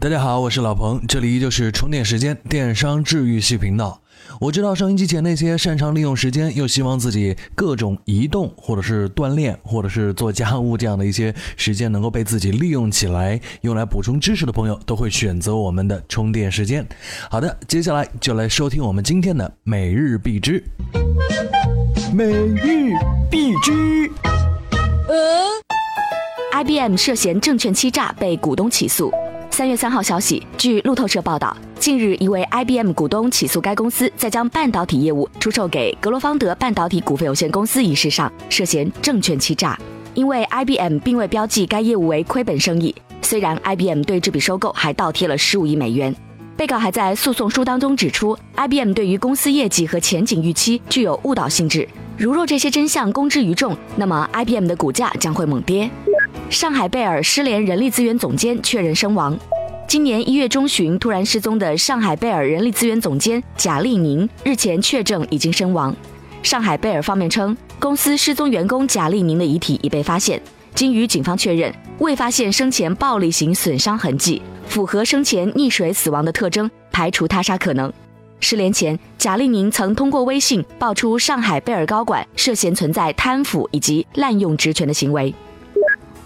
大家好，我是老彭，这里依旧是充电时间电商治愈系频道。我知道收音机前那些擅长利用时间，又希望自己各种移动，或者是锻炼，或者是做家务这样的一些时间能够被自己利用起来，用来补充知识的朋友，都会选择我们的充电时间。好的，接下来就来收听我们今天的每日必知。每日必知。呃，IBM 涉嫌证券欺诈被股东起诉。三月三号消息，据路透社报道，近日一位 IBM 股东起诉该公司在将半导体业务出售给格罗方德半导体股份有限公司一事上涉嫌证券欺诈，因为 IBM 并未标记该业务为亏本生意。虽然 IBM 对这笔收购还倒贴了十五亿美元，被告还在诉讼书当中指出，IBM 对于公司业绩和前景预期具有误导性质。如若这些真相公之于众，那么 IBM 的股价将会猛跌。上海贝尔失联人力资源总监确认身亡。今年一月中旬突然失踪的上海贝尔人力资源总监贾丽宁日前确证已经身亡。上海贝尔方面称，公司失踪员工贾丽宁的遗体已被发现，经与警方确认，未发现生前暴力型损伤痕迹，符合生前溺水死亡的特征，排除他杀可能。失联前，贾丽宁曾通过微信爆出上海贝尔高管涉嫌存在贪腐以及滥用职权的行为。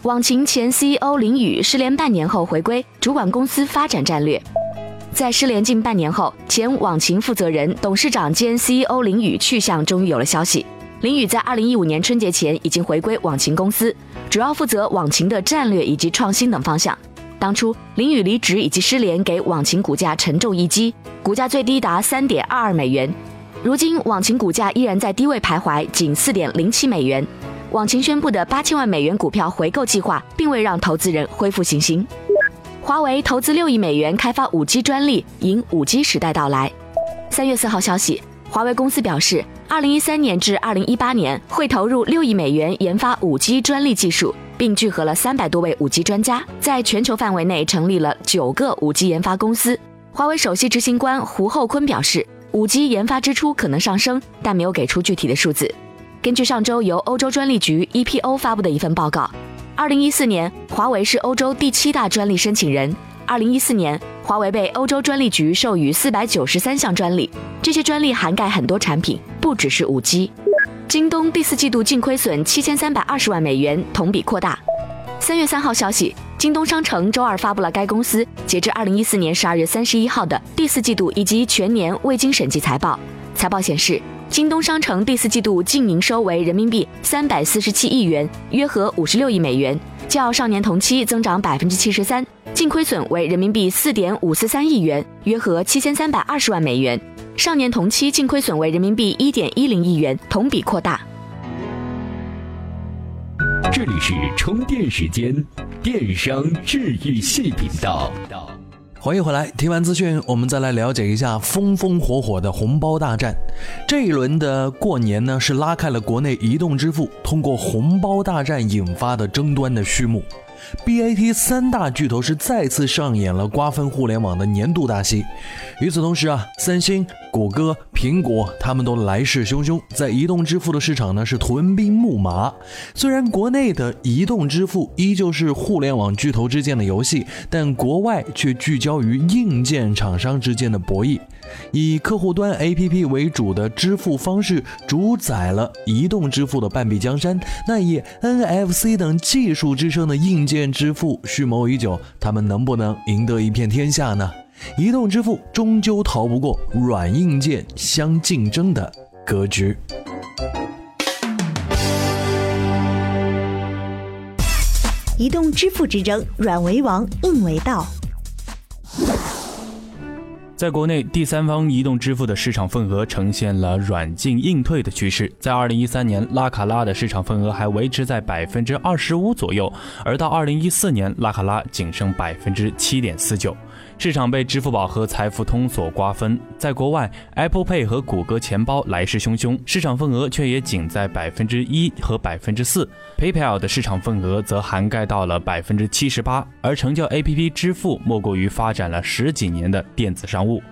网秦前 CEO 林宇失联半年后回归，主管公司发展战略。在失联近半年后，前网秦负责人、董事长兼 CEO 林宇去向终于有了消息。林宇在2015年春节前已经回归网秦公司，主要负责网秦的战略以及创新等方向。当初林宇离职以及失联，给网秦股价沉重一击，股价最低达3.22美元。如今网秦股价依然在低位徘徊，仅4.07美元。网秦宣布的八千万美元股票回购计划，并未让投资人恢复信心。华为投资六亿美元开发五 G 专利，迎五 G 时代到来。三月四号消息，华为公司表示，二零一三年至二零一八年会投入六亿美元研发五 G 专利技术，并聚合了三百多位五 G 专家，在全球范围内成立了九个五 G 研发公司。华为首席执行官胡厚昆表示，五 G 研发支出可能上升，但没有给出具体的数字。根据上周由欧洲专利局 EPO 发布的一份报告，二零一四年华为是欧洲第七大专利申请人。二零一四年，华为被欧洲专利局授予四百九十三项专利，这些专利涵盖很多产品，不只是五 G。京东第四季度净亏损七千三百二十万美元，同比扩大。三月三号消息，京东商城周二发布了该公司截至二零一四年十二月三十一号的第四季度以及全年未经审计财报。财报显示。京东商城第四季度净营收为人民币三百四十七亿元，约合五十六亿美元，较上年同期增长百分之七十三。净亏损为人民币四点五四三亿元，约合七千三百二十万美元，上年同期净亏损为人民币一点一零亿元，同比扩大。这里是充电时间，电商治愈系频道。欢迎回来，听完资讯，我们再来了解一下风风火火的红包大战。这一轮的过年呢，是拉开了国内移动支付通过红包大战引发的争端的序幕。BAT 三大巨头是再次上演了瓜分互联网的年度大戏。与此同时啊，三星、谷歌、苹果他们都来势汹汹，在移动支付的市场呢是屯兵木马。虽然国内的移动支付依旧是互联网巨头之间的游戏，但国外却聚焦于硬件厂商之间的博弈。以客户端 APP 为主的支付方式主宰了移动支付的半壁江山，那以 NFC 等技术支撑的硬件支付蓄谋已久，他们能不能赢得一片天下呢？移动支付终究逃不过软硬件相竞争的格局。移动支付之争，软为王，硬为道。在国内，第三方移动支付的市场份额呈现了软进硬退的趋势。在二零一三年，拉卡拉的市场份额还维持在百分之二十五左右，而到二零一四年，拉卡拉仅剩百分之七点四九。市场被支付宝和财付通所瓜分。在国外，Apple Pay 和谷歌钱包来势汹汹，市场份额却也仅在百分之一和百分之四。PayPal 的市场份额则涵盖到了百分之七十八，而成交 APP 支付莫过于发展了十几年的电子商务。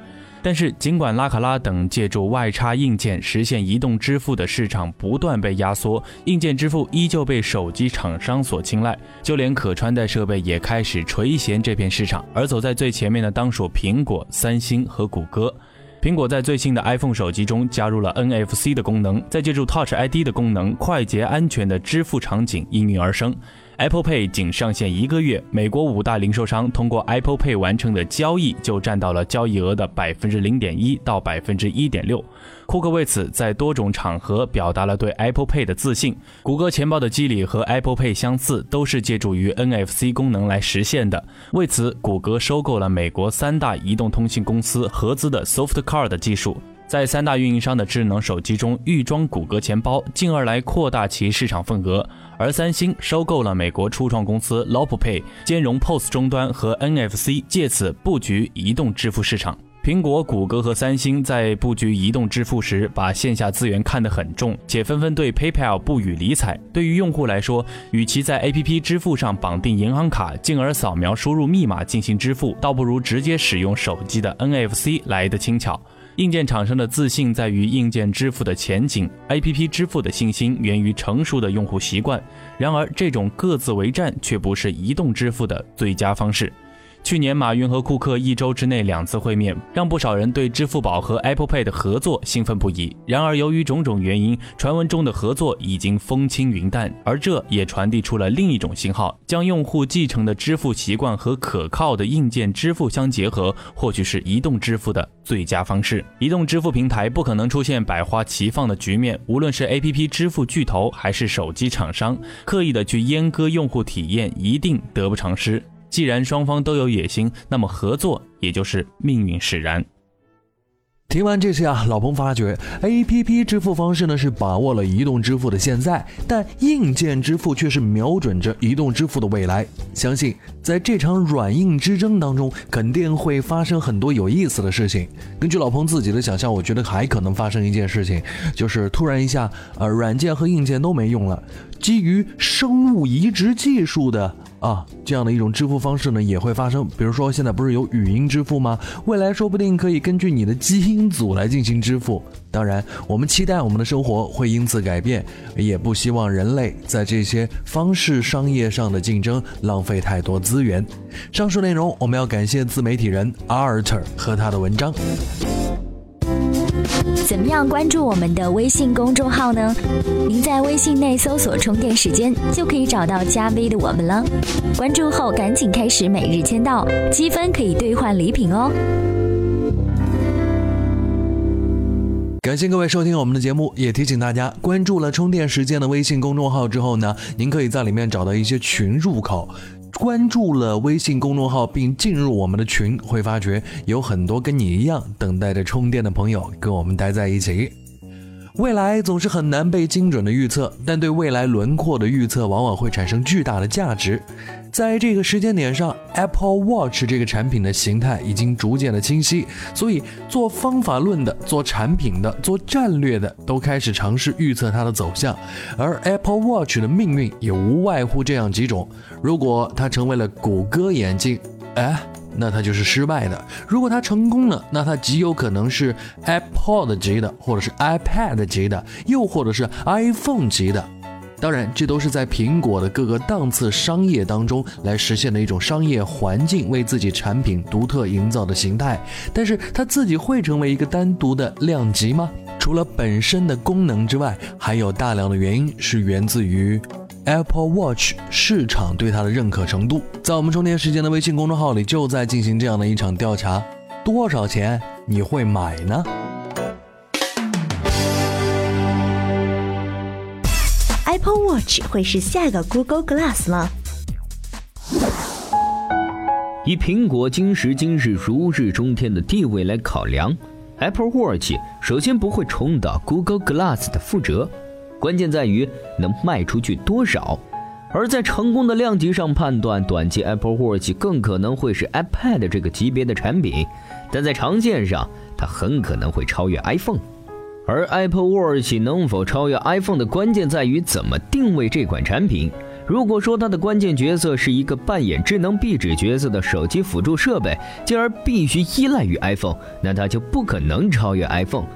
但是，尽管拉卡拉等借助外插硬件实现移动支付的市场不断被压缩，硬件支付依旧被手机厂商所青睐，就连可穿戴设备也开始垂涎这片市场。而走在最前面的当属苹果、三星和谷歌。苹果在最新的 iPhone 手机中加入了 NFC 的功能，再借助 Touch ID 的功能，快捷安全的支付场景应运而生。Apple Pay 仅上线一个月，美国五大零售商通过 Apple Pay 完成的交易就占到了交易额的百分之零点一到百分之一点六。库克为此在多种场合表达了对 Apple Pay 的自信。谷歌钱包的机理和 Apple Pay 相似，都是借助于 NFC 功能来实现的。为此，谷歌收购了美国三大移动通信公司合资的 SoftCard 技术。在三大运营商的智能手机中预装谷歌钱包，进而来扩大其市场份额。而三星收购了美国初创公司 LoPay，兼容 POS 终端和 NFC，借此布局移动支付市场。苹果、谷歌和三星在布局移动支付时，把线下资源看得很重，且纷纷对 PayPal 不予理睬。对于用户来说，与其在 APP 支付上绑定银行卡，进而扫描输入密码进行支付，倒不如直接使用手机的 NFC 来得轻巧。硬件厂商的自信在于硬件支付的前景，APP 支付的信心源于成熟的用户习惯。然而，这种各自为战却不是移动支付的最佳方式。去年，马云和库克一周之内两次会面，让不少人对支付宝和 Apple Pay 的合作兴奋不已。然而，由于种种原因，传闻中的合作已经风轻云淡，而这也传递出了另一种信号：将用户继承的支付习惯和可靠的硬件支付相结合，或许是移动支付的最佳方式。移动支付平台不可能出现百花齐放的局面，无论是 APP 支付巨头还是手机厂商，刻意的去阉割用户体验，一定得不偿失。既然双方都有野心，那么合作也就是命运使然。听完这些啊，老彭发觉，A P P 支付方式呢是把握了移动支付的现在，但硬件支付却是瞄准着移动支付的未来。相信在这场软硬之争当中，肯定会发生很多有意思的事情。根据老彭自己的想象，我觉得还可能发生一件事情，就是突然一下，呃，软件和硬件都没用了，基于生物移植技术的。啊，这样的一种支付方式呢也会发生。比如说，现在不是有语音支付吗？未来说不定可以根据你的基因组来进行支付。当然，我们期待我们的生活会因此改变，也不希望人类在这些方式商业上的竞争浪费太多资源。上述内容我们要感谢自媒体人 Art 和他的文章。怎么样关注我们的微信公众号呢？您在微信内搜索“充电时间”，就可以找到加 V 的我们了。关注后赶紧开始每日签到，积分可以兑换礼品哦。感谢各位收听我们的节目，也提醒大家，关注了“充电时间”的微信公众号之后呢，您可以在里面找到一些群入口。关注了微信公众号并进入我们的群，会发觉有很多跟你一样等待着充电的朋友跟我们待在一起。未来总是很难被精准的预测，但对未来轮廓的预测往往会产生巨大的价值。在这个时间点上，Apple Watch 这个产品的形态已经逐渐的清晰，所以做方法论的、做产品的、做战略的都开始尝试预测它的走向。而 Apple Watch 的命运也无外乎这样几种：如果它成为了谷歌眼镜，哎，那它就是失败的；如果它成功了，那它极有可能是 Apple 级的，或者是 iPad 级的，又或者是 iPhone 级的。当然，这都是在苹果的各个档次商业当中来实现的一种商业环境，为自己产品独特营造的形态。但是，它自己会成为一个单独的量级吗？除了本身的功能之外，还有大量的原因是源自于 Apple Watch 市场对它的认可程度。在我们充电时间的微信公众号里，就在进行这样的一场调查：多少钱你会买呢？Apple Watch 会是下一个 Google Glass 吗？以苹果今时今日如日中天的地位来考量，Apple Watch 首先不会重蹈 Google Glass 的覆辙，关键在于能卖出去多少。而在成功的量级上判断，短期 Apple Watch 更可能会是 iPad 这个级别的产品，但在长线上，它很可能会超越 iPhone。而 Apple Watch 能否超越 iPhone 的关键在于怎么定位这款产品。如果说它的关键角色是一个扮演智能壁纸角色的手机辅助设备，进而必须依赖于 iPhone，那它就不可能超越 iPhone。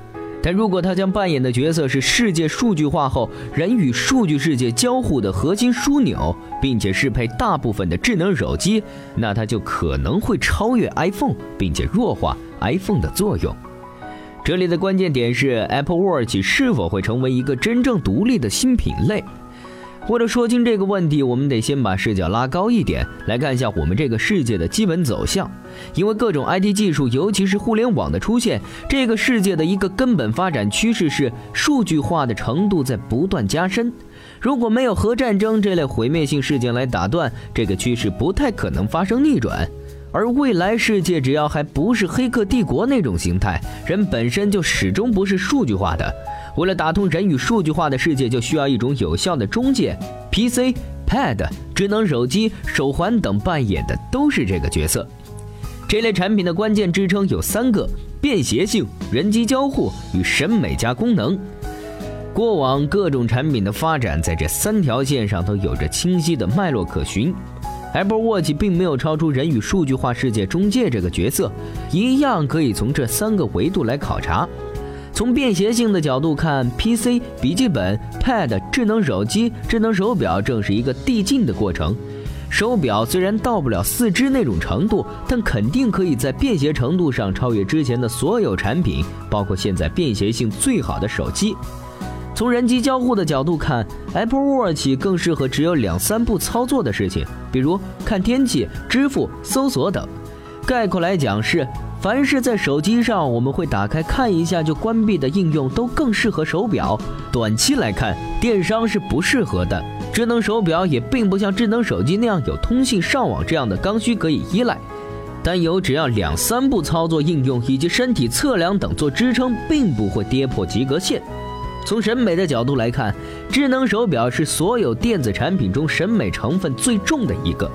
但如果它将扮演的角色是世界数据化后人与数据世界交互的核心枢纽，并且适配大部分的智能手机，那它就可能会超越 iPhone，并且弱化 iPhone 的作用。这里的关键点是 Apple Watch 是否会成为一个真正独立的新品类。为了说清这个问题，我们得先把视角拉高一点，来看一下我们这个世界的基本走向。因为各种 IT 技术，尤其是互联网的出现，这个世界的一个根本发展趋势是数据化的程度在不断加深。如果没有核战争这类毁灭性事件来打断，这个趋势不太可能发生逆转。而未来世界只要还不是黑客帝国那种形态，人本身就始终不是数据化的。为了打通人与数据化的世界，就需要一种有效的中介。PC、Pad、智能手机、手环等扮演的都是这个角色。这类产品的关键支撑有三个：便携性、人机交互与审美加功能。过往各种产品的发展在这三条线上都有着清晰的脉络可循。Apple Watch 并没有超出人与数据化世界中介这个角色，一样可以从这三个维度来考察。从便携性的角度看，PC、笔记本、Pad、智能手机、智能手表正是一个递进的过程。手表虽然到不了四肢那种程度，但肯定可以在便携程度上超越之前的所有产品，包括现在便携性最好的手机。从人机交互的角度看，Apple Watch 更适合只有两三步操作的事情，比如看天气、支付、搜索等。概括来讲是。凡是在手机上我们会打开看一下就关闭的应用，都更适合手表。短期来看，电商是不适合的。智能手表也并不像智能手机那样有通信、上网这样的刚需可以依赖，但有只要两三步操作应用以及身体测量等做支撑，并不会跌破及格线。从审美的角度来看，智能手表是所有电子产品中审美成分最重的一个。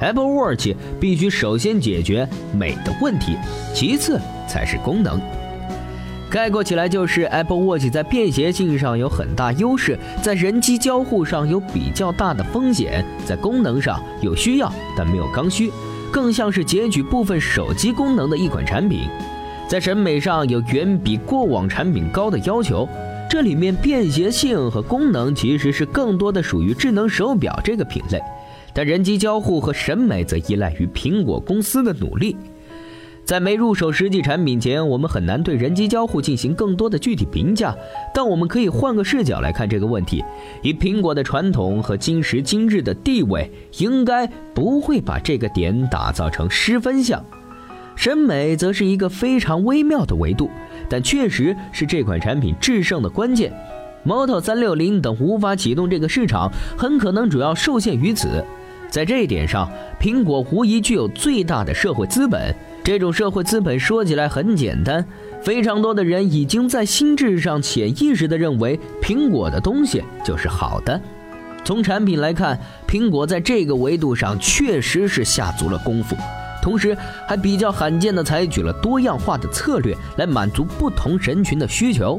Apple Watch 必须首先解决美的问题，其次才是功能。概括起来就是 Apple Watch 在便携性上有很大优势，在人机交互上有比较大的风险，在功能上有需要但没有刚需，更像是截取部分手机功能的一款产品。在审美上有远比过往产品高的要求，这里面便携性和功能其实是更多的属于智能手表这个品类。但人机交互和审美则依赖于苹果公司的努力。在没入手实际产品前，我们很难对人机交互进行更多的具体评价。但我们可以换个视角来看这个问题：以苹果的传统和今时今日的地位，应该不会把这个点打造成失分项。审美则是一个非常微妙的维度，但确实是这款产品制胜的关键。Moto 三六零等无法启动这个市场，很可能主要受限于此。在这一点上，苹果无疑具有最大的社会资本。这种社会资本说起来很简单，非常多的人已经在心智上潜意识地认为苹果的东西就是好的。从产品来看，苹果在这个维度上确实是下足了功夫，同时还比较罕见地采取了多样化的策略来满足不同人群的需求。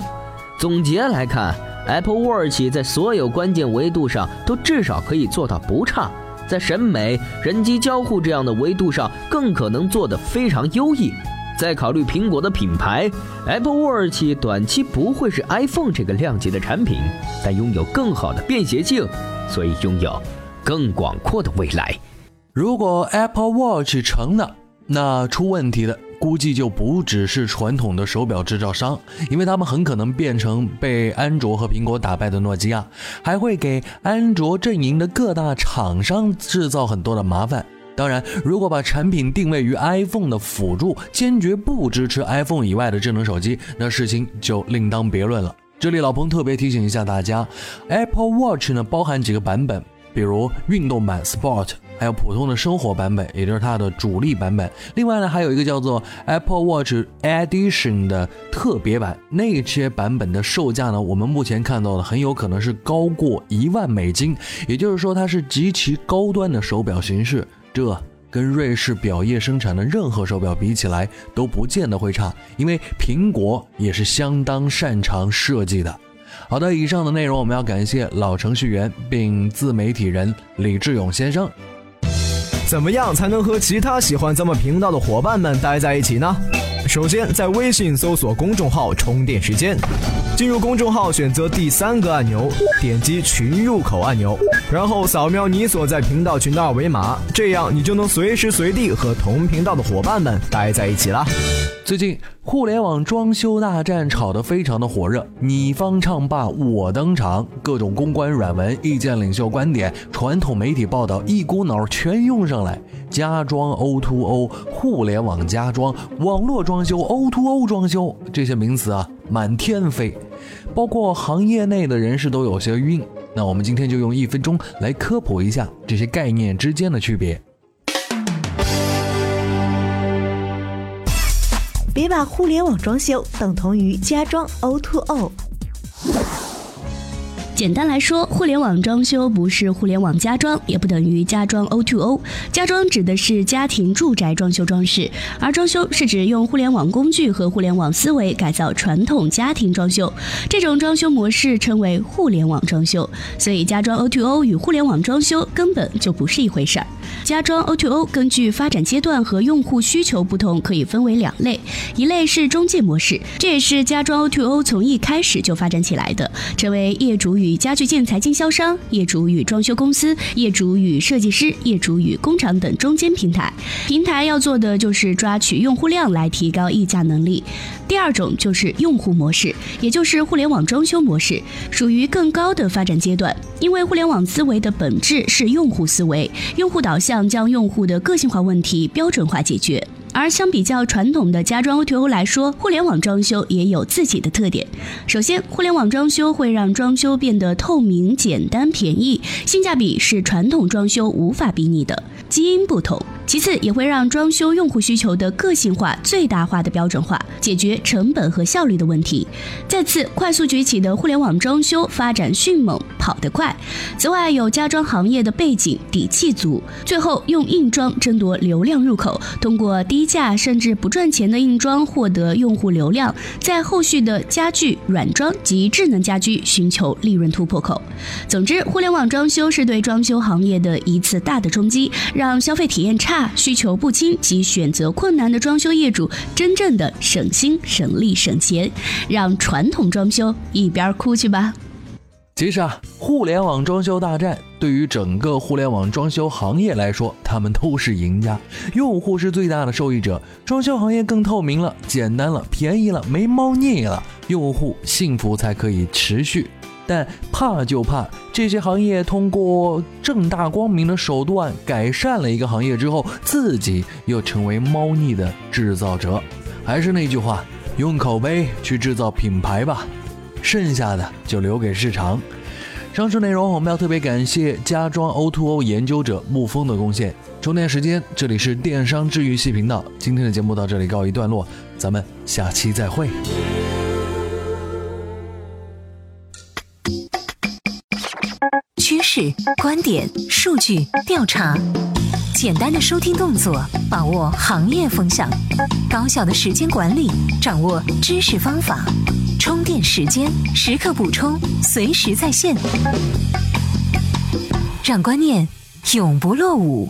总结来看，Apple Watch 在所有关键维度上都至少可以做到不差。在审美、人机交互这样的维度上，更可能做得非常优异。再考虑苹果的品牌，Apple Watch 短期不会是 iPhone 这个量级的产品，但拥有更好的便携性，所以拥有更广阔的未来。如果 Apple Watch 成了，那出问题的。估计就不只是传统的手表制造商，因为他们很可能变成被安卓和苹果打败的诺基亚，还会给安卓阵营的各大厂商制造很多的麻烦。当然，如果把产品定位于 iPhone 的辅助，坚决不支持 iPhone 以外的智能手机，那事情就另当别论了。这里老彭特别提醒一下大家，Apple Watch 呢包含几个版本，比如运动版 Sport。还有普通的生活版本，也就是它的主力版本。另外呢，还有一个叫做 Apple Watch Edition 的特别版，那些版本的售价呢，我们目前看到的很有可能是高过一万美金，也就是说它是极其高端的手表形式。这跟瑞士表业生产的任何手表比起来都不见得会差，因为苹果也是相当擅长设计的。好的，以上的内容我们要感谢老程序员并自媒体人李志勇先生。怎么样才能和其他喜欢咱们频道的伙伴们待在一起呢？首先，在微信搜索公众号“充电时间”，进入公众号，选择第三个按钮，点击群入口按钮，然后扫描你所在频道群的二维码，这样你就能随时随地和同频道的伙伴们待在一起啦。最近互联网装修大战炒得非常的火热，你方唱罢我登场，各种公关软文、意见领袖观点、传统媒体报道一股脑全用上来，家装 O2O、互联网家装、网络装装修、O to O 装修这些名词啊满天飞，包括行业内的人士都有些晕。那我们今天就用一分钟来科普一下这些概念之间的区别。别把互联网装修等同于家装 O to O。简单来说，互联网装修不是互联网家装，也不等于家装 O2O。家装指的是家庭住宅装修装饰，而装修是指用互联网工具和互联网思维改造传统家庭装修。这种装修模式称为互联网装修。所以，家装 O2O 与互联网装修根本就不是一回事儿。家装 O2O 根据发展阶段和用户需求不同，可以分为两类，一类是中介模式，这也是家装 O2O 从一开始就发展起来的，成为业主与家具建材经销商、业主与装修公司、业主与设计师、业主与工厂等中间平台。平台要做的就是抓取用户量来提高议价能力。第二种就是用户模式，也就是互联网装修模式，属于更高的发展阶段。因为互联网思维的本质是用户思维，用户导向将用户的个性化问题标准化解决。而相比较传统的家装 O2O 来说，互联网装修也有自己的特点。首先，互联网装修会让装修变得透明、简单、便宜，性价比是传统装修无法比拟的。基因不同。其次，也会让装修用户需求的个性化最大化的标准化，解决成本和效率的问题。再次，快速崛起的互联网装修发展迅猛，跑得快。此外，有家装行业的背景，底气足。最后，用硬装争夺流量入口，通过低价甚至不赚钱的硬装获得用户流量，在后续的家具、软装及智能家居寻求利润突破口。总之，互联网装修是对装修行业的一次大的冲击，让消费体验差。需求不清及选择困难的装修业主，真正的省心省力省钱，让传统装修一边哭去吧。其实啊，互联网装修大战对于整个互联网装修行业来说，他们都是赢家，用户是最大的受益者，装修行业更透明了、简单了、便宜了、没猫腻了，用户幸福才可以持续。但怕就怕这些行业通过正大光明的手段改善了一个行业之后，自己又成为猫腻的制造者。还是那句话，用口碑去制造品牌吧，剩下的就留给市场。上述内容我们要特别感谢家装 O2O 研究者沐风的贡献。充电时间，这里是电商治愈系频道。今天的节目到这里告一段落，咱们下期再会。趋势、观点、数据、调查，简单的收听动作，把握行业风向；高效的时间管理，掌握知识方法。充电时间，时刻补充，随时在线，让观念永不落伍。